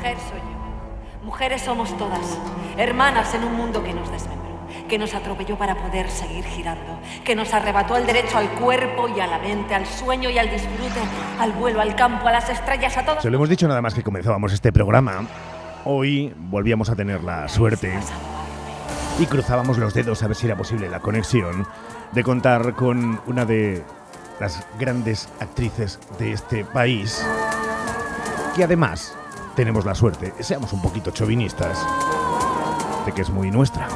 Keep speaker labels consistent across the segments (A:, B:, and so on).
A: Mujer soy yo. Mujeres somos todas. Hermanas en un mundo que nos desmembró, que nos atropelló para poder seguir girando, que nos arrebató el derecho al cuerpo y a la mente, al sueño y al disfrute, al vuelo, al campo, a las estrellas, a todo.
B: Se lo hemos dicho nada más que comenzábamos este programa. Hoy volvíamos a tener la suerte y cruzábamos los dedos a ver si era posible la conexión de contar con una de las grandes actrices de este país, que además tenemos la suerte, seamos un poquito chauvinistas, de que es muy nuestra.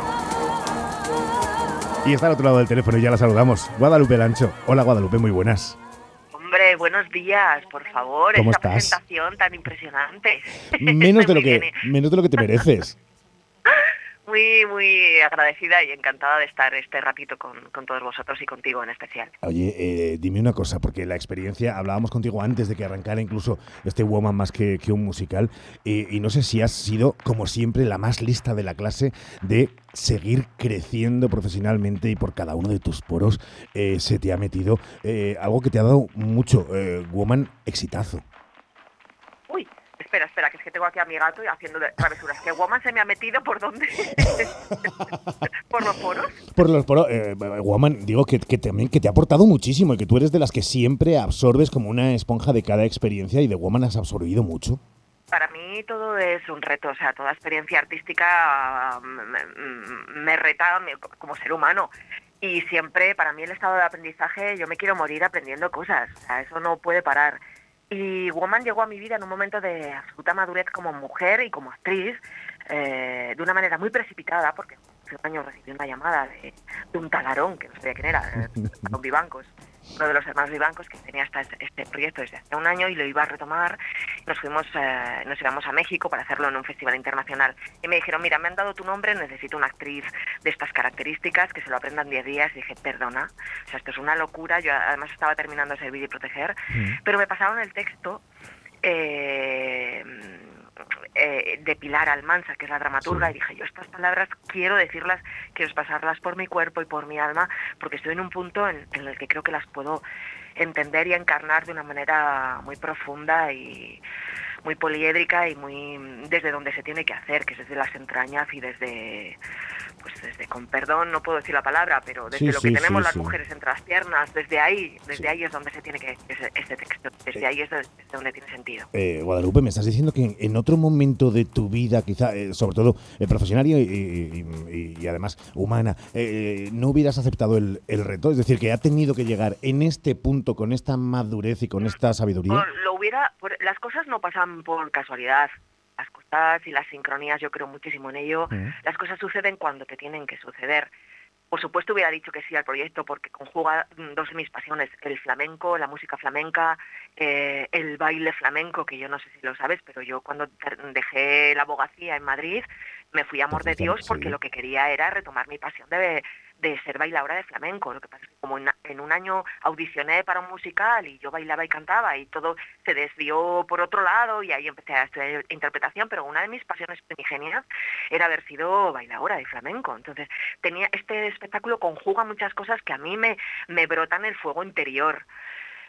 B: Y está al otro lado del teléfono y ya la saludamos. Guadalupe Lancho. Hola Guadalupe, muy buenas.
C: Hombre, buenos días, por favor.
B: ¿Cómo
C: esta
B: estás?
C: presentación tan impresionante.
B: Menos de lo que, menos de lo que te mereces.
C: Muy, muy agradecida y encantada de estar este ratito con, con todos vosotros y contigo en especial.
B: Oye, eh, dime una cosa, porque la experiencia, hablábamos contigo antes de que arrancara incluso este Woman más que, que un musical, eh, y no sé si has sido, como siempre, la más lista de la clase de seguir creciendo profesionalmente y por cada uno de tus poros eh, se te ha metido eh, algo que te ha dado mucho, eh, Woman, exitazo.
C: Uy, espera, espera, que tengo aquí a mi gato y haciendo travesuras. ¿Que Woman se me ha metido por dónde? ¿Por los poros?
B: Por los poros, eh, Woman, digo que, que también que te ha aportado muchísimo y que tú eres de las que siempre absorbes como una esponja de cada experiencia y de Woman has absorbido mucho.
C: Para mí todo es un reto, o sea, toda experiencia artística ah, me, me- me reta como ser humano. Y siempre, para mí el estado de aprendizaje, yo me quiero morir aprendiendo cosas, o sea, eso no puede parar. Y Woman llegó a mi vida en un momento de absoluta madurez como mujer y como actriz, eh, de una manera muy precipitada, porque hace un año recibí una llamada de, de un talarón, que no sabía quién era, Don Vivancos, uno de los hermanos Vivancos que tenía hasta este, este proyecto desde hace un año y lo iba a retomar. Nos fuimos, eh, nos íbamos a México para hacerlo en un festival internacional. Y me dijeron, mira, me han dado tu nombre, necesito una actriz de estas características, que se lo aprendan 10 días. Y dije, perdona, o sea, esto es una locura. Yo además estaba terminando Servir y Proteger, pero me pasaron el texto eh, eh, de Pilar Almanza, que es la dramaturga,
B: Sí.
C: y dije, yo estas palabras quiero decirlas, quiero pasarlas por mi cuerpo y por mi alma, porque estoy en un punto en, en el que creo que las puedo entender y encarnar de una manera muy profunda y muy poliédrica y muy desde donde se tiene que hacer, que es desde las entrañas y desde pues desde con perdón no puedo decir la palabra, pero desde
B: Sí,
C: lo que
B: sí,
C: tenemos
B: sí,
C: las mujeres entre las piernas, desde ahí, desde ahí es donde se tiene que ese, este texto, desde ahí es donde tiene sentido.
B: Eh, Guadalupe, me estás diciendo que en, en otro momento de tu vida, quizá, eh, sobre todo eh, profesional y, y- y- y además humana, eh, no hubieras aceptado el, el reto? Es decir, que ha tenido que llegar en este punto, con esta madurez y con esta sabiduría.
C: O lo hubiera, por- las cosas no pasan por casualidad. Y las sincronías, yo creo muchísimo en ello.
B: Mm.
C: Las cosas suceden cuando te tienen que suceder. Por supuesto hubiera dicho que sí al proyecto porque conjuga mm, dos de mis pasiones, el flamenco, la música flamenca, eh, el baile flamenco, que yo no sé si lo sabes, pero yo cuando dejé la abogacía en Madrid me fui a amor de Dios
B: sí.
C: porque lo que quería era retomar mi pasión de, de ser bailadora de flamenco. Lo que pasa es que como en, un año audicioné para un musical y yo bailaba y cantaba y todo se desvió por otro lado y ahí empecé a estudiar interpretación, pero una de mis pasiones primigenias era haber sido bailadora de flamenco. Entonces, tenía este espectáculo conjuga muchas cosas que a mí me, me brotan el fuego interior.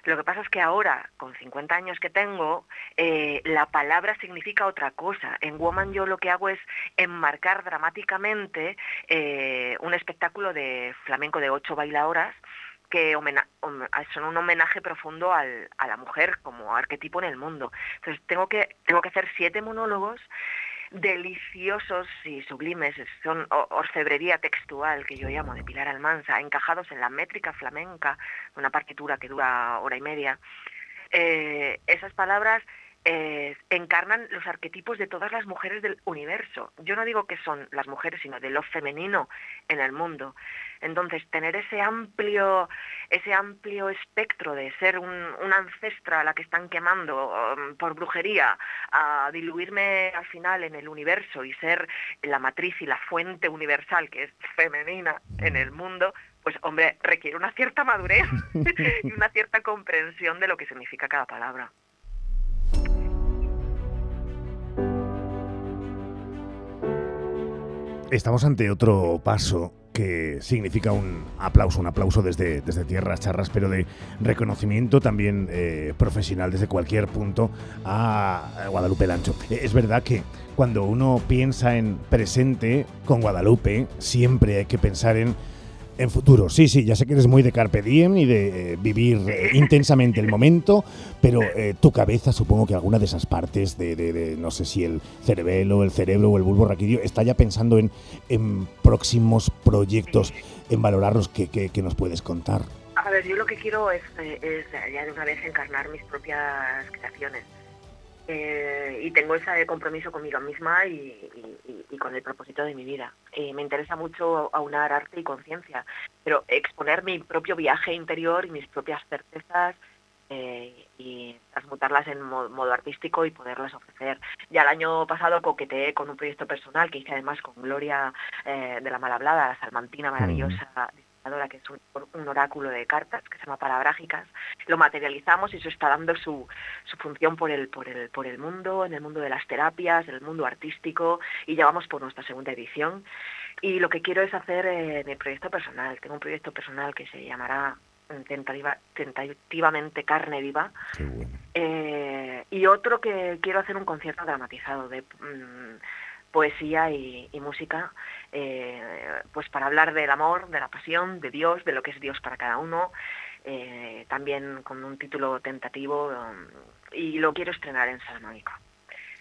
C: Lo que pasa es que ahora, con 50 años que tengo, eh, la palabra significa otra cosa. En Woman yo lo que hago es enmarcar dramáticamente eh, un espectáculo de flamenco de ocho bailadoras que son un homenaje profundo a la mujer como arquetipo en el mundo. Entonces tengo que, tengo que hacer siete monólogos deliciosos y sublimes, son orfebrería textual que yo llamo de Pilar Almanza, encajados en la métrica flamenca, una partitura que dura hora y media. Eh, esas palabras eh, encarnan los arquetipos de todas las mujeres del universo. Yo no digo que son las mujeres, sino de lo femenino en el mundo. Entonces, tener ese amplio, ese amplio espectro de ser un, una ancestra a la que están quemando um, por brujería, a diluirme al final en el universo y ser la matriz y la fuente universal que es femenina en el mundo, pues hombre, requiere una cierta madurez y una cierta comprensión de lo que significa cada palabra.
B: Estamos ante otro paso que significa un aplauso, un aplauso desde, desde tierras charras, pero de reconocimiento también eh, profesional desde cualquier punto a Guadalupe Lancho. Eh, es verdad que cuando uno piensa en presente con Guadalupe, siempre hay que pensar en en futuro, sí, sí, ya sé que eres muy de carpe diem y de eh, vivir eh, intensamente el momento, pero eh, tu cabeza, supongo que alguna de esas partes de, no sé si el cerebelo, el cerebro o el bulbo raquídeo, está ya pensando en, en próximos proyectos, en valorarlos que, que, nos puedes contar.
C: A ver, yo lo que quiero es, es ya de una vez encarnar mis propias creaciones. Eh, y tengo ese compromiso conmigo misma y, con el propósito de mi vida. Eh, me interesa mucho aunar arte y conciencia, pero exponer mi propio viaje interior y mis propias certezas eh, y transmutarlas en modo, artístico y poderlas ofrecer. Ya el año pasado coqueteé con un proyecto personal que hice además con Gloria de la Malhablada, la salmantina maravillosa que es un, oráculo de cartas que se llama Parabrágicas, lo materializamos y eso está dando su, su función por el, por, el, por el mundo, en el mundo de las terapias, en el mundo artístico, y ya vamos por nuestra segunda edición. Y lo que quiero es hacer eh, mi proyecto personal. Tengo un proyecto personal que se llamará tentativa, tentativamente carne viva. Eh, y otro que quiero hacer un concierto dramatizado de mm, poesía y, música, eh, pues para hablar del amor, de la pasión, de Dios, de lo que es Dios para cada uno, eh, también con un título tentativo um, y lo quiero estrenar en Salamanca.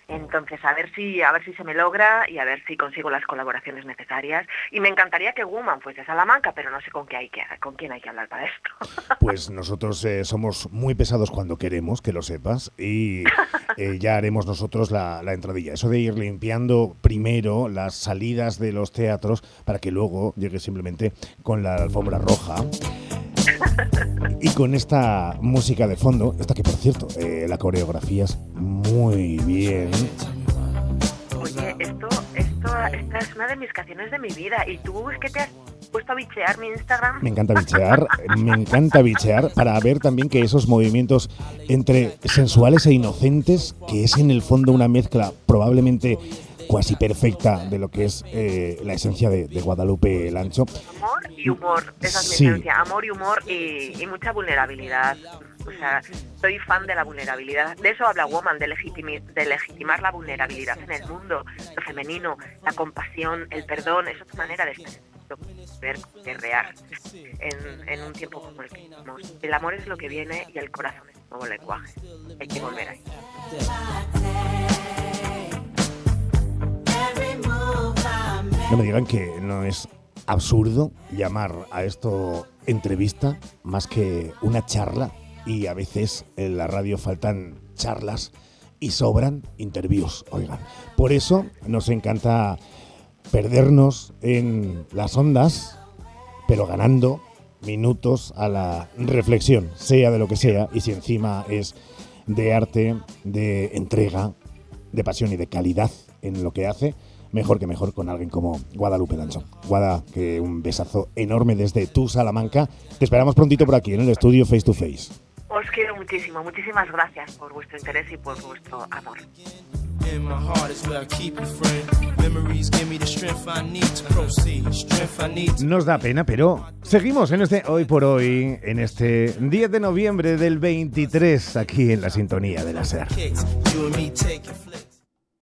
C: Entonces, a ver si a ver si se me logra y a ver si consigo las colaboraciones necesarias. Y me encantaría que Woman fuese Salamanca, pero no sé con qué hay que con quién hay que hablar para esto.
B: Pues nosotros eh, somos muy pesados cuando queremos, que lo sepas, y eh, ya haremos nosotros la, la entradilla. Eso de ir limpiando primero las salidas de los teatros para que luego llegue simplemente con la alfombra roja. Y con esta música de fondo, esta que por cierto, eh, la coreografía es muy bien.
C: Oye, esto, esto, esta es una de mis canciones de mi vida. ¿Y tú es que te has puesto a bichear mi Instagram?
B: Me encanta bichear, me encanta bichear para ver también que esos movimientos entre sensuales e inocentes, que es en el fondo una mezcla probablemente cuasi perfecta de lo que es eh, la esencia de, Guadalupe Lancho.
C: Amor y humor, esa es mi esencia, amor y humor y, mucha vulnerabilidad. O sea, soy fan de la vulnerabilidad. De eso habla Woman, de, legitimar la vulnerabilidad en el mundo, lo femenino, la compasión, el perdón, es otra manera de guerrear en, un tiempo como el que vivimos. El amor es lo que viene y el corazón es nuevo lenguaje. Hay que volver ahí.
B: No me digan que no es absurdo llamar a esto entrevista más que una charla y a veces en la radio faltan charlas y sobran interviews, oigan. Por eso nos encanta perdernos en las ondas, pero ganando minutos a la reflexión, sea de lo que sea, y si encima es de arte, de entrega, de pasión y de calidad en lo que hace, mejor que mejor con alguien como Guadalupe Lancho. Guada, que un besazo enorme desde tu Salamanca. Te esperamos prontito por aquí en el estudio Face to Face.
C: Os quiero muchísimo, muchísimas gracias por vuestro interés y por vuestro amor.
B: Nos da pena, pero seguimos en este hoy por hoy, en este 10 de noviembre del 23, aquí en la sintonía de la SER.